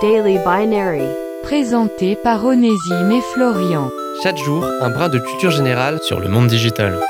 Daily Binary. Présenté par Onésime et Florian. Chaque jour, un brin de culture générale sur le monde digital.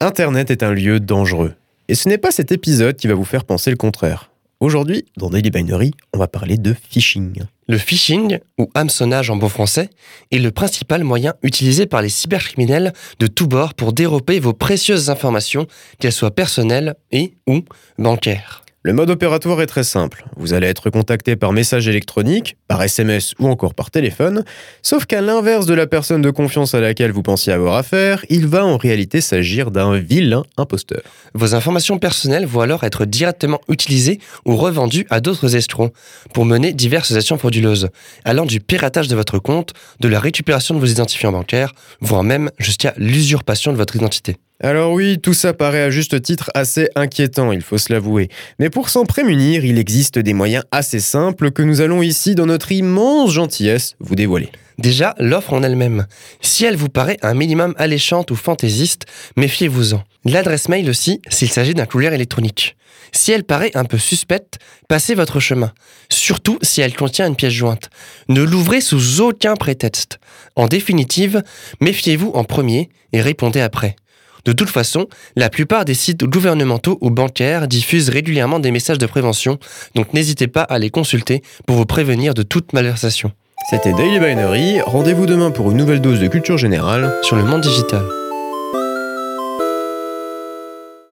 Internet est un lieu dangereux. Et ce n'est pas cet épisode qui va vous faire penser le contraire. Aujourd'hui, dans Daily Binary, on va parler de phishing. Le phishing, ou hameçonnage en bon français, est le principal moyen utilisé par les cybercriminels de tous bords pour dérober vos précieuses informations, qu'elles soient personnelles et ou bancaires. Le mode opératoire est très simple. Vous allez être contacté par message électronique, par SMS ou encore par téléphone, sauf qu'à l'inverse de la personne de confiance à laquelle vous pensiez avoir affaire, il va en réalité s'agir d'un vilain imposteur. Vos informations personnelles vont alors être directement utilisées ou revendues à d'autres escrocs pour mener diverses actions frauduleuses, allant du piratage de votre compte, de la récupération de vos identifiants bancaires, voire même jusqu'à l'usurpation de votre identité. Alors oui, tout ça paraît à juste titre assez inquiétant, il faut se l'avouer. Mais pour s'en prémunir, il existe des moyens assez simples que nous allons ici, dans notre immense gentillesse, vous dévoiler. Déjà, l'offre en elle-même. Si elle vous paraît un minimum alléchante ou fantaisiste, méfiez-vous-en. L'adresse mail aussi, s'il s'agit d'un courrier électronique. Si elle paraît un peu suspecte, passez votre chemin. Surtout si elle contient une pièce jointe. Ne l'ouvrez sous aucun prétexte. En définitive, méfiez-vous en premier et répondez après. De toute façon, la plupart des sites gouvernementaux ou bancaires diffusent régulièrement des messages de prévention, donc n'hésitez pas à les consulter pour vous prévenir de toute malversation. C'était Daily Binary, rendez-vous demain pour une nouvelle dose de culture générale. Sur le monde digital.